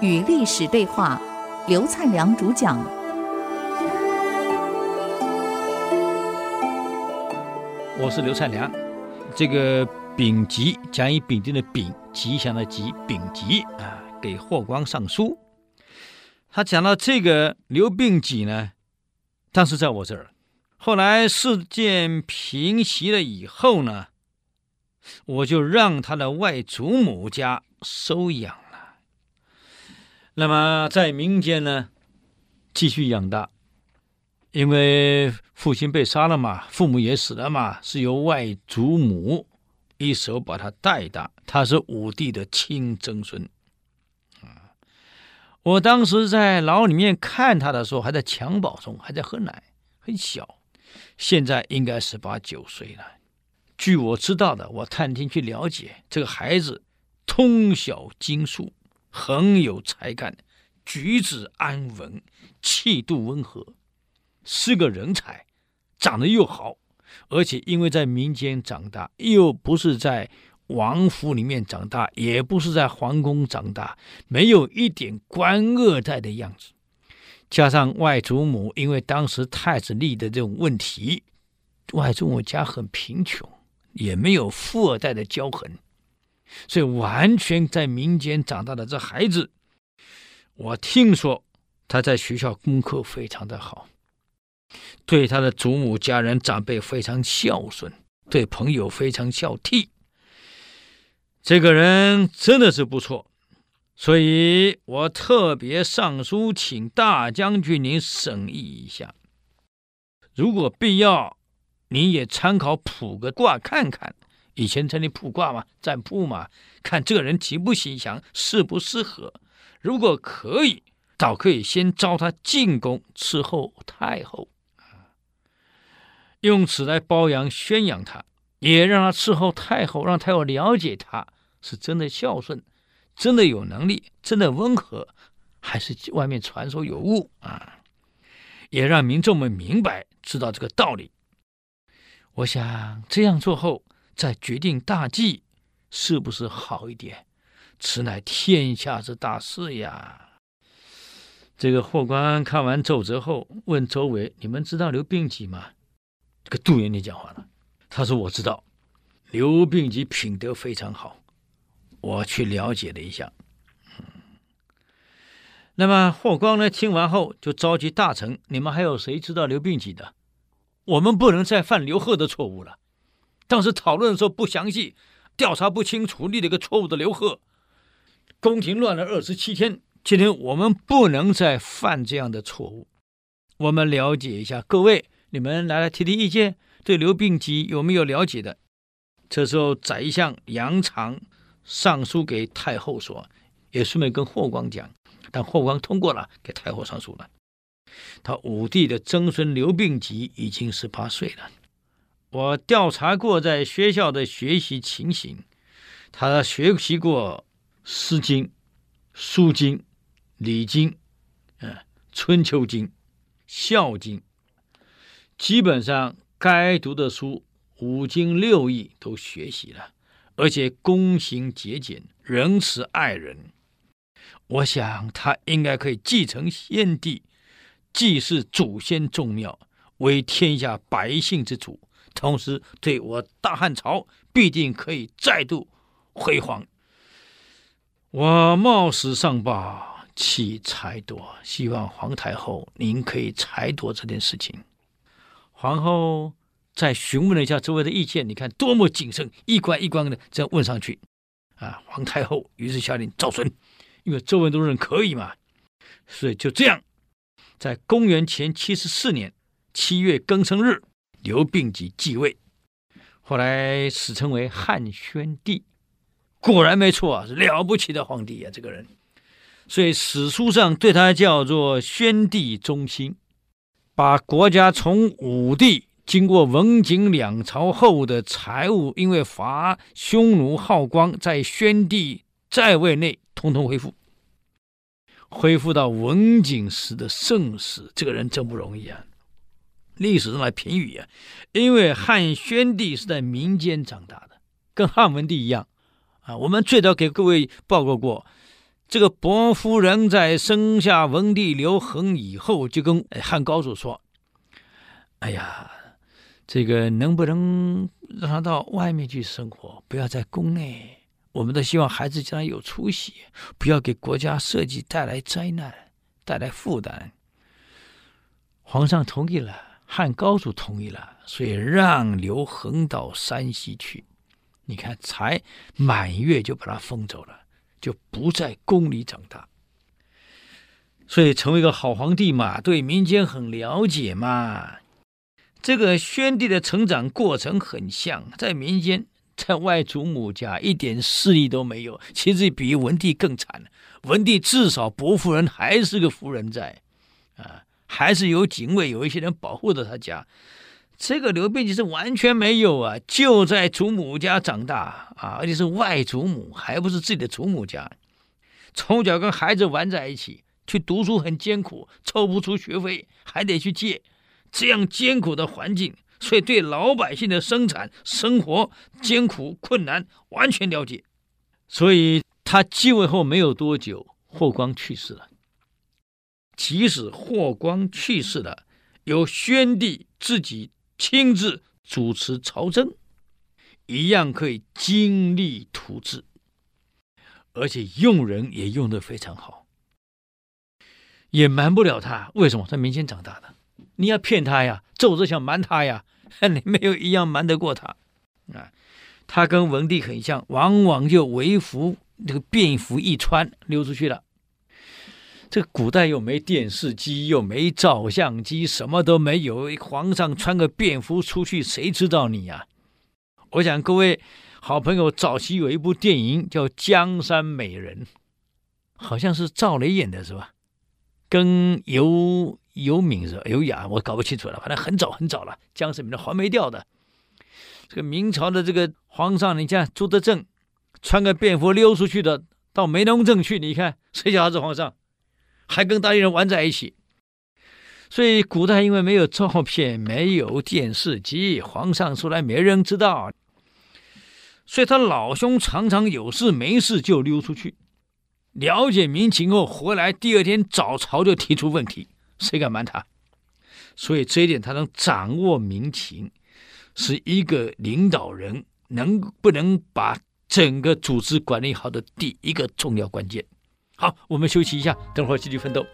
与历史对话，刘灿良主讲。我是刘灿良，这个丙吉甲乙丙丁的丙，吉祥的吉，丙吉啊，给霍光上书。他讲到这个刘病己呢，当时在我这儿，后来事件平息了以后呢，我就让他的外祖母家收养了。那么在民间呢，继续养大，因为父亲被杀了嘛，父母也死了嘛，是由外祖母一手把他带大。他是武帝的亲曾孙。啊，我当时在牢里面看他的时候，还在襁褓中，还在喝奶，很小，现在应该十八九岁了。据我知道的，我探听去了解，这个孩子通晓经术。很有才干，举止安稳，气度温和，是个人才，长得又好，而且因为在民间长大，又不是在王府里面长大，也不是在皇宫长大，没有一点官二代的样子。加上外祖母因为当时太子立的这种问题，外祖母家很贫穷，也没有富二代的骄横。所以，完全在民间长大的这孩子，我听说他在学校功课非常的好，对他的祖母家人长辈非常孝顺，对朋友非常孝悌。这个人真的是不错，所以我特别上书请大将军您审议一下，如果必要，您也参考卜个卦看看。以前这里卜卦嘛，占卜嘛，看这个人吉不吉祥，适不适合。如果可以，倒可以先召他进宫伺候太后，用此来褒扬宣扬他，也让他伺候太后，让太后了解他是真的孝顺，真的有能力，真的温和，还是外面传说有误啊？也让民众们明白知道这个道理。我想这样做后。再决定大计，是不是好一点？此乃天下之大事呀！这个霍光看完奏折后，问周围：“你们知道刘病己吗？”这个杜元礼讲话了，他说：“我知道，刘病己品德非常好，我去了解了一下。”，那么霍光呢？听完后就召集大臣：“你们还有谁知道刘病己的？我们不能再犯刘贺的错误了。”当时讨论的时候不详细，调查不清楚，立了一个错误的刘贺。宫廷乱了二十七天，今天我们不能再犯这样的错误。我们了解一下，各位，你们来来提提意见，对刘病己有没有了解的？这时候，宰相杨常上书给太后说，也顺便跟霍光讲，但霍光通过了，给太后上书了。他武帝的曾孙刘病己已经十八岁了。我调查过在学校的学习情形，他学习过《诗经》《书经》《礼经》嗯，《春秋经》《孝经》，基本上该读的书五经六艺都学习了，而且躬行节俭，仁慈爱人。我想他应该可以继承先帝，继世祖先宗庙，为天下百姓之主。同时，对我大汉朝必定可以再度辉煌。我冒死上报，弃裁夺，希望皇太后您可以裁夺这件事情。皇后再询问了一下周围的意见，你看多么谨慎，一关一关的这样问上去。啊，皇太后于是下令照遵，因为周围都认可以嘛，所以就这样，在公元前七十四年七月庚申日。刘病己继位，后来史称为汉宣帝，果然没错啊，是了不起的皇帝啊，这个人。所以史书上对他叫做宣帝中兴，把国家从武帝经过文景两朝后的财务，因为伐匈奴耗光，在宣帝在位内统统恢复，恢复到文景时的盛世。这个人真不容易啊。历史上来评语啊，因为汉宣帝是在民间长大的，跟汉文帝一样，啊，我们最早给各位报告过，这个伯夫人在生下文帝刘恒以后，就跟汉高祖说：“哎呀，这个能不能让他到外面去生活，不要在宫内？我们都希望孩子将来有出息，不要给国家社稷带来灾难，带来负担。”皇上同意了，汉高祖同意了，所以让刘恒到山西去。你看，才满月就把他封走了，就不在宫里长大。所以成为一个好皇帝嘛，对民间很了解嘛。这个宣帝的成长过程很像，在民间，在外祖母家一点势力都没有，其实比文帝更惨。文帝至少伯夫人还是个夫人在，啊，还是有警卫，有一些人保护着他家。这个刘备其实完全没有啊，就在祖母家长大啊，而且是外祖母，还不是自己的祖母家。从小跟孩子玩在一起，去读书很艰苦，凑不出学费，还得去借。这样艰苦的环境，所以对老百姓的生产生活艰苦困难完全了解。所以他继位后没有多久，霍光去世了。即使霍光去世了，由宣帝自己。亲自主持朝政，一样可以精力图治，而且用人也用得非常好，也瞒不了他。为什么？他民间长大的，你要骗他呀，奏着想瞒他呀，你没有一样瞒得过他啊。他跟文帝很像，往往就为服这个便服一穿溜出去了。这古代又没电视机，又没照相机，什么都没有。皇上穿个便服出去，谁知道你呀？我想各位好朋友，早期有一部电影叫《江山美人》，好像是赵雷演的，是吧？跟尤尤敏是吧？尤雅，我搞不清楚了。反正很早很早了，江山美人黄梅调的。这个明朝的这个皇上，你看朱德正穿个便服溜出去的，到梅龙镇去，你看谁叫他是皇上？还跟当地人玩在一起，所以古代因为没有照片，没有电视机，皇上出来没人知道，所以他老兄常常有事没事就溜出去，了解民情后回来，第二天早朝就提出问题，谁敢瞒他？所以这一点他能掌握民情，是一个领导人能不能把整个组织管理好的第一个重要关键。好，我们休息一下，等会儿继续奋斗。